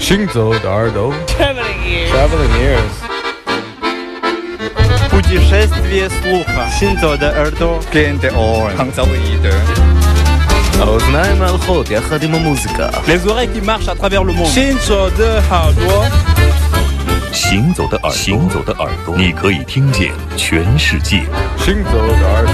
行走的耳朵，Traveling ears。Traveling ears。путешествие слуха. 行走的耳朵，Gain the orange. 行走的耳朵。האוזניים ההלכות יחד עם המוזיקה. Les oreilles qui marchent à travers le monde. 行走的耳朵，行走的耳朵，行走的耳朵，你可以听见全世界。行走的耳朵。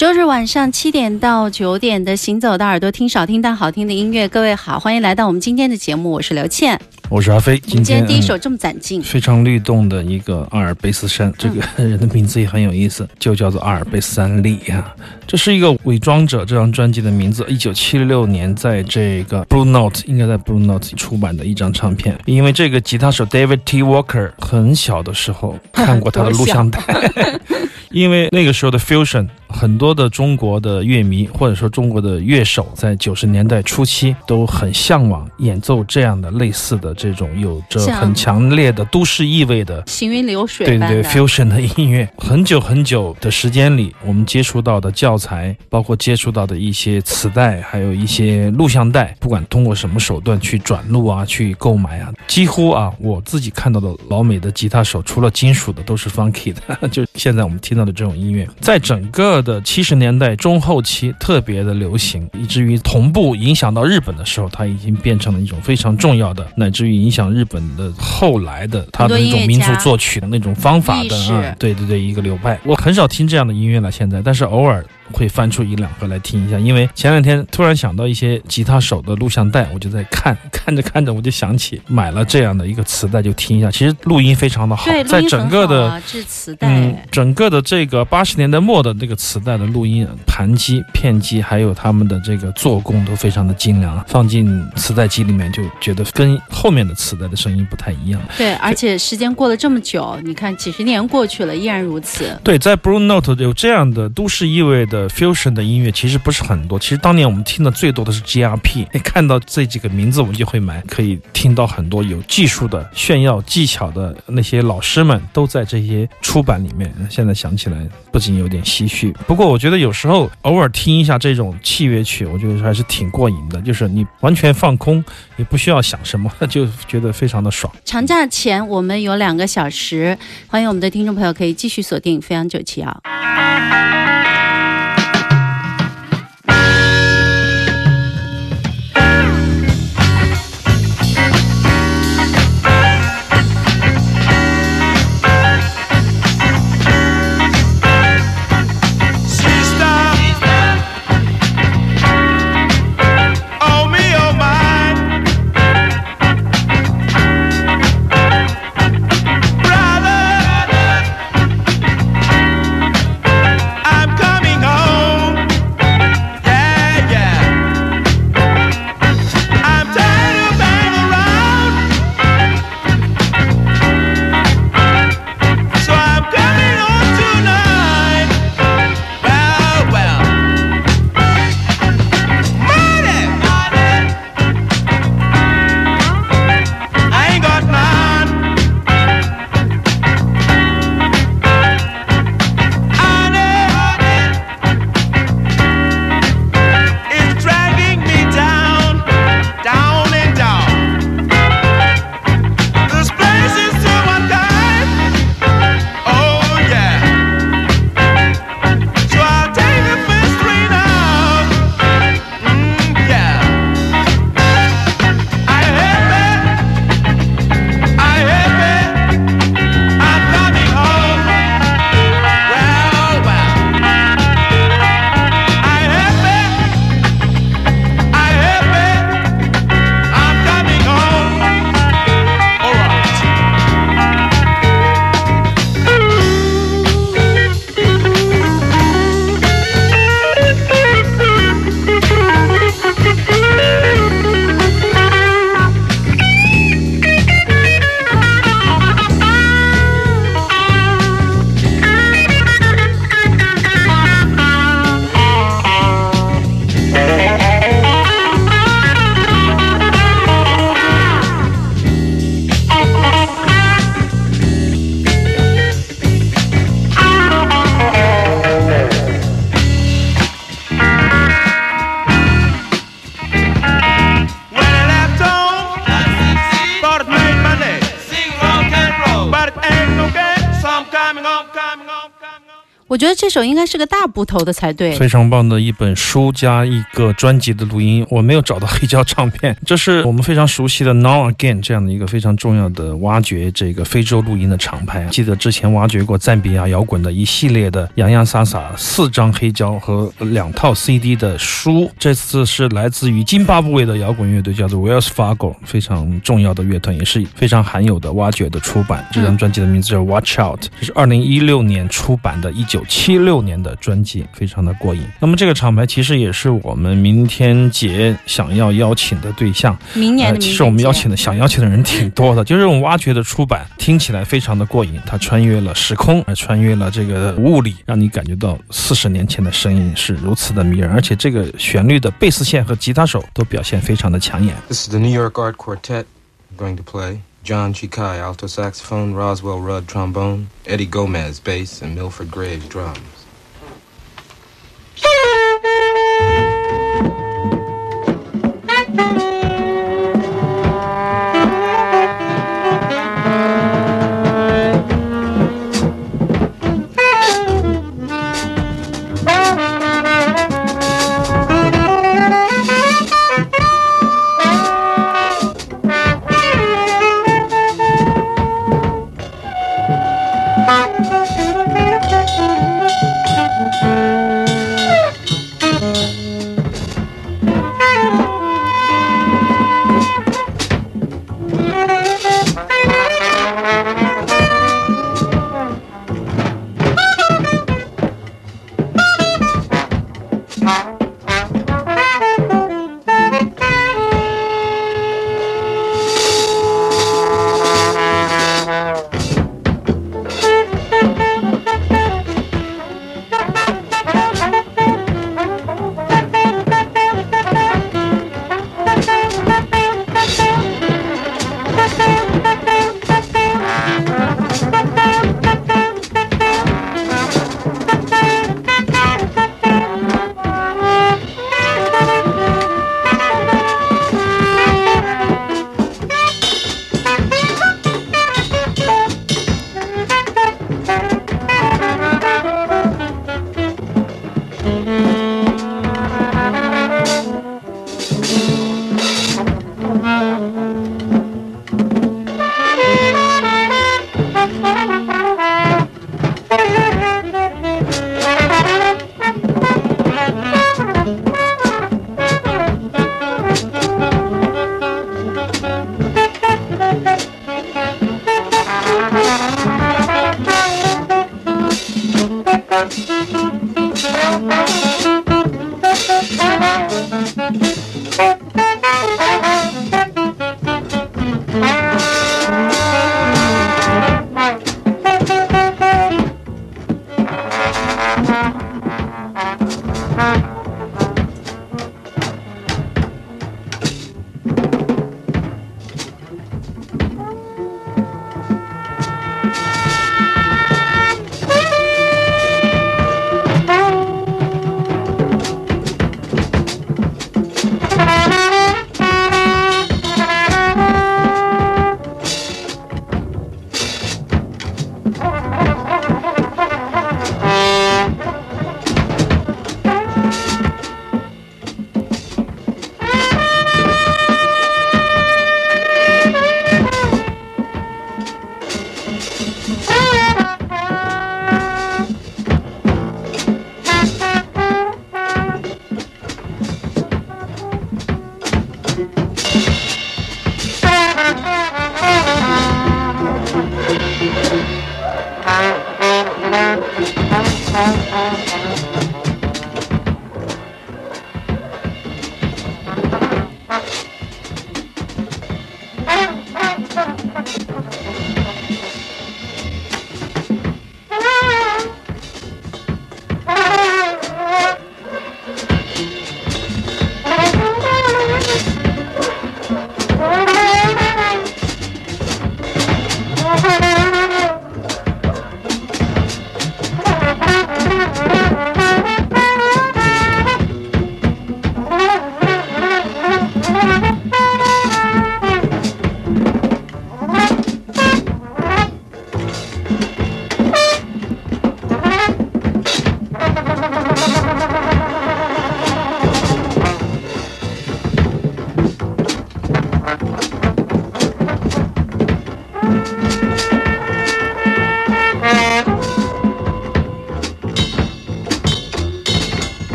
周日晚上七点到九点的《行走的耳朵》，听少听但好听的音乐。各位好，欢迎来到我们今天的节目，我是刘倩，我是阿飞。今天第一首这么攒劲，非常律动的一个阿尔卑斯山，这个人的名字也很有意思，就叫做阿尔卑斯山利啊。这是一个伪装者这张专辑的名字，一九七六年在这个 Blue Note 应该在 Blue Note 出版的一张唱片。因为这个吉他手 David T Walker 很小的时候 看过他的录像带，因为那个时候的 Fusion。很多的中国的乐迷或者说中国的乐手，在九十年代初期都很向往演奏这样的类似的这种有着很强烈的都市意味的。行云流水对对。，fusion 的音乐，很久很久的时间里，我们接触到的教材，包括接触到的一些磁带，还有一些录像带，不管通过什么手段去转录啊，去购买啊，几乎啊，我自己看到的老美的吉他手，除了金属的，都是 funky 的，就现在我们听到的这种音乐，在整个的七十年代中后期特别的流行，以至于同步影响到日本的时候，它已经变成了一种非常重要的，乃至于影响日本的后来的它的那种民族作曲的那种方法的啊，对对对，一个流派。我很少听这样的音乐了，现在，但是偶尔会翻出一两个来听一下，因为前两天突然想到一些吉他手的录像带，我就在看，看着看着我就想起买了这样的一个磁带就听一下，其实录音非常的好在整个的。磁带。嗯，整个的这个八十年代末的这个磁带的录音盘机、片机，还有他们的这个做工都非常的精良，放进磁带机里面就觉得跟后面的磁带的声音不太一样。对，而且时间过了这么久，你看几十年过去了，依然如此。对，在 Blue Note 有这样的都市意味的 fusion 的音乐其实不是很多。其实当年我们听的最多的是 GRP，哎看到这几个名字我们就会买，可以听到很多有技术的炫耀技巧的那些老师们都在这些出版里面。现在想起来不仅有点唏嘘，不过我觉得有时候偶尔听一下这种器乐曲，我觉得还是挺过瘾的。就是你完全放空，也不需要想什么，就觉得非常的爽。长假前我们有两个小时，欢迎我们的听众朋友可以继续锁定飞扬九七幺。我觉得这首应该是个大部头的才对。非常棒的一本书加一个专辑的录音，我没有找到黑胶唱片，这是我们非常熟悉的 Now Again 这样的一个非常重要的挖掘这个非洲录音的厂牌。记得之前挖掘过赞比亚摇滚的一系列的洋洋洒洒四张黑胶和两套 CD 的书，这次是来自于津巴布韦的摇滚乐队，叫做 Wells Fargo，非常重要的乐团，也是非常罕有的挖掘的出版。这张专辑的名字叫 Watch Out，这是二零一六年出版的，一九九七六年的专辑，非常的过瘾。那么这个厂牌其实也是我们明天节想要邀请的对象。明年其实我们邀请的的想邀请的人挺多的，就这种挖掘的出版听起来非常的过瘾，它穿越了时空，还穿越了这个物理，让你感觉到四十年前的声音是如此的迷人，而且这个旋律的贝斯线和吉他手都表现非常的抢眼。This is the New York Art Quartet. Going to play John Chikai, alto saxophone, Roswell Rudd, trombone, Eddie Gomez, bass, and Milford Graves, drums.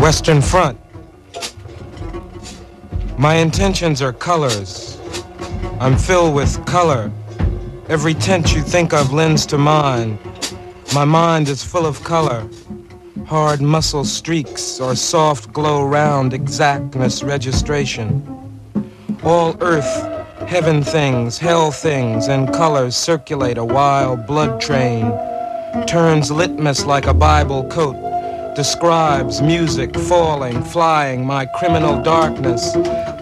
Western Front. My intentions are colors. I'm filled with color. Every tint you think of lends to mine. My mind is full of color. Hard muscle streaks or soft glow round exactness registration. All earth, heaven things, hell things, and colors circulate a wild blood train. Turns litmus like a Bible coat. Describes music falling, flying, my criminal darkness.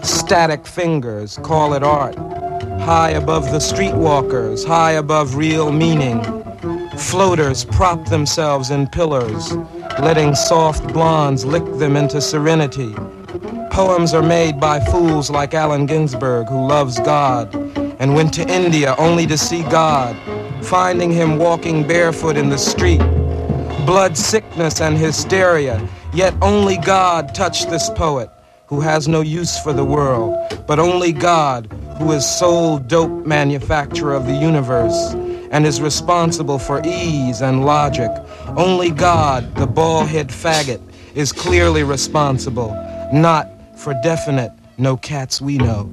Static fingers, call it art. High above the streetwalkers, high above real meaning. Floaters prop themselves in pillars, letting soft blondes lick them into serenity. Poems are made by fools like Allen Ginsberg, who loves God and went to India only to see God, finding him walking barefoot in the street. Blood sickness and hysteria, yet only God touched this poet, who has no use for the world, but only God, who is sole dope manufacturer of the universe and is responsible for ease and logic. Only God, the ball-head faggot, is clearly responsible, not for definite no cats we know.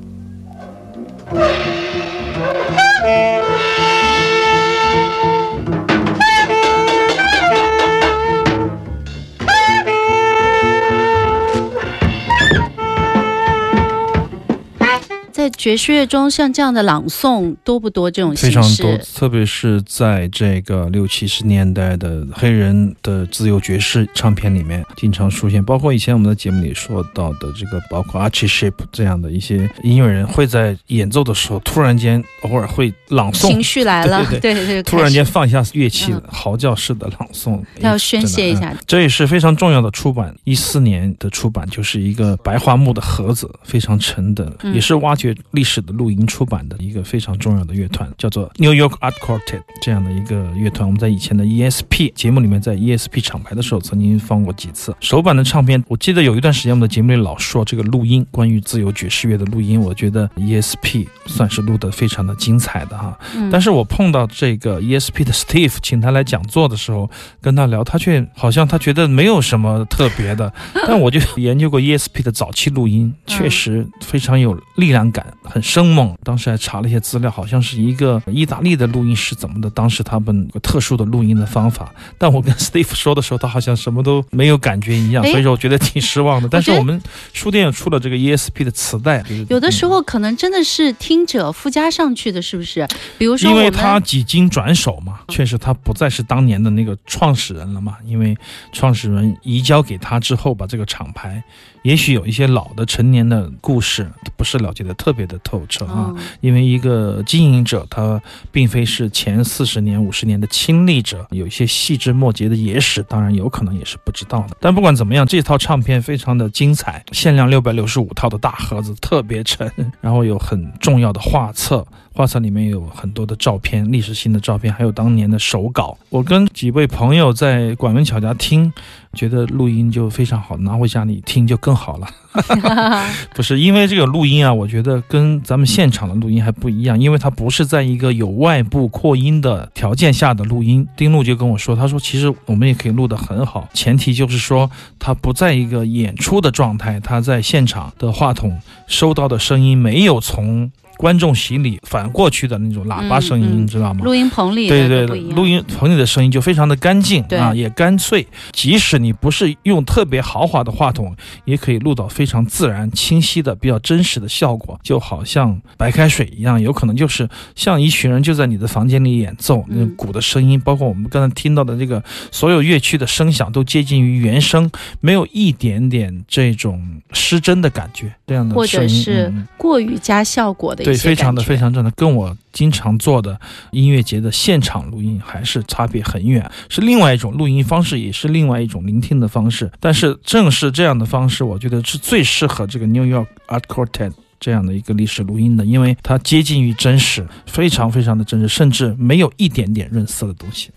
爵士乐中，像这样的朗诵多不多？这种非常多，特别是在这个六七十年代的黑人的自由爵士唱片里面，经常出现。包括以前我们的节目里说到的这个，包括 Archie Shepp 这样的一些音乐人，会在演奏的时候突然间偶尔会朗诵情，绪来了，对对对，突然间放下乐器嗯，嚎叫式的朗诵，要宣泄一下嗯这也是非常重要的出版，一四年的出版就是一个白桦木的盒子，非常沉的，嗯也是挖掘历史的录音出版的一个非常重要的乐团，叫做 New York Art Quartet 这样的一个乐团。我们在以前的 ESP 节目里面，在 ESP 厂牌的时候曾经放过几次首版的唱片。我记得有一段时间我们的节目里老说这个录音，关于自由爵士乐的录音，我觉得 ESP 算是录得非常的精彩的哈。嗯但是我碰到这个 ESP 的 Steve，请他来讲座的时候，跟他聊，他却好像他觉得没有什么特别的。但我就研究过 ESP 的早期录音，确实非常有力量感，很生猛。当时还查了一些资料，好像是一个意大利的录音师怎么的，当时他们有特殊的录音的方法。但我跟 Steve 说的时候，他好像什么都没有感觉一样，所以说我觉得挺失望的。但是我们书店又出了这个 ESP 的磁带，就是有的时候可能真的是听者附加上去的，是不是？比如说因为他几经转手嘛，确实他不再是当年的那个创始人了嘛。因为创始人移交给他之后，把这个厂牌，也许有一些老的陈年的故事不是了解的特别的透彻啊。嗯因为一个经营者，他并非是前四十年、五十年的亲历者，有一些细枝末节的野史，当然有可能也是不知道的。但不管怎么样，这套唱片非常的精彩，限量六百六十五套的大盒子，特别沉，然后有很重要的画册。画册里面有很多的照片，历史性的照片，还有当年的手稿。我跟几位朋友在管文巧家听，觉得录音就非常好，拿回家里听就更好了。不是因为这个录音啊，我觉得跟咱们现场的录音还不一样，因为它不是在一个有外部扩音的条件下的录音。丁路就跟我说，他说其实我们也可以录得很好，前提就是说他不在一个演出的状态，他在现场的话筒收到的声音没有从观众席里反过去的那种喇叭声音，嗯嗯你知道吗？录音棚里对对对，录音棚里的声音就非常的干净啊，也干脆。即使你不是用特别豪华的话筒，也可以录到非常自然、清晰的、比较真实的效果，就好像白开水一样。有可能就是像一群人就在你的房间里演奏，那嗯鼓的声音，包括我们刚才听到的这个所有乐器的声响都接近于原声，没有一点点这种失真的感觉。这样的或声音者是过于加效果的一对，非常的非常正的，跟我经常做的音乐节的现场录音还是差别很远，是另外一种录音方式，也是另外一种聆听的方式。但是正是这样的方式，我觉得是最适合这个 New York Art Quartet。这样的一个历史录音的，因为它接近于真实，非常非常的真实，甚至没有一点点润色的东西。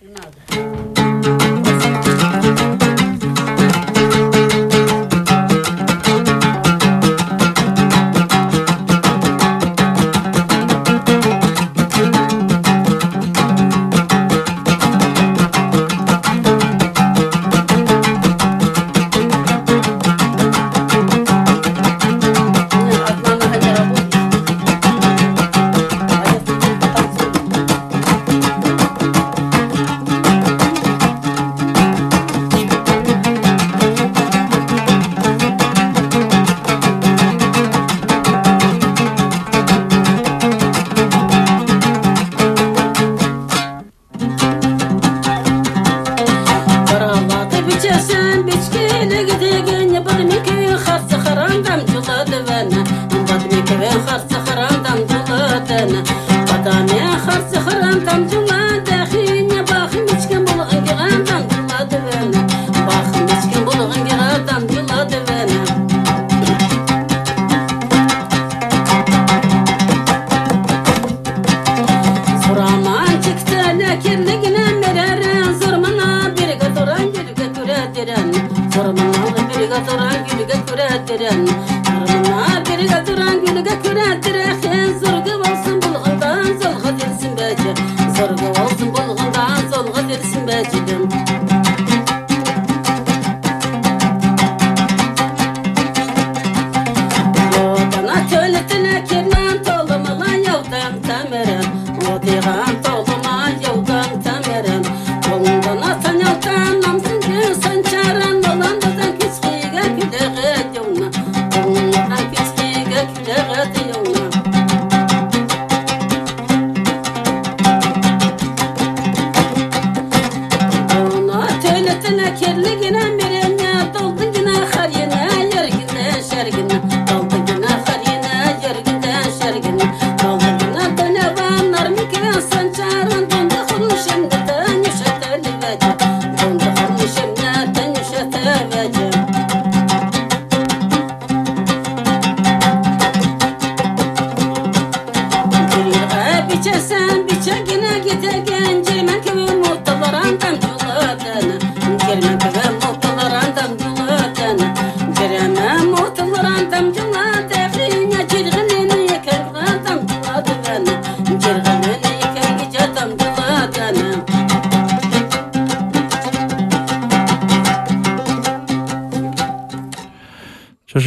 Çorum'un gülü kazara gülü kükür ettiren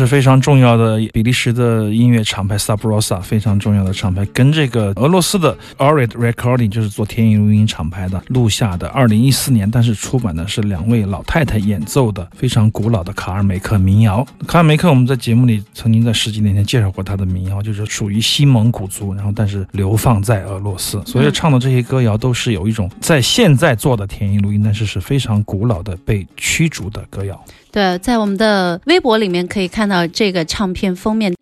是非常重要的比利时的音乐厂牌 Sabrosa，非常重要的厂牌，跟这个俄罗斯的 Orid Recording 就是做田野录音厂牌的录下的，二零一四年，但是出版的是两位老太太演奏的非常古老的卡尔梅克民谣。卡尔梅克我们在节目里曾经在十几年前介绍过他的民谣，就是属于西蒙古族，然后但是流放在俄罗斯，所以唱的这些歌谣都是有一种在现在做的田野录音，但是是非常古老的被驱逐的歌谣。对，在我们的微博里面可以看到这个唱片封面。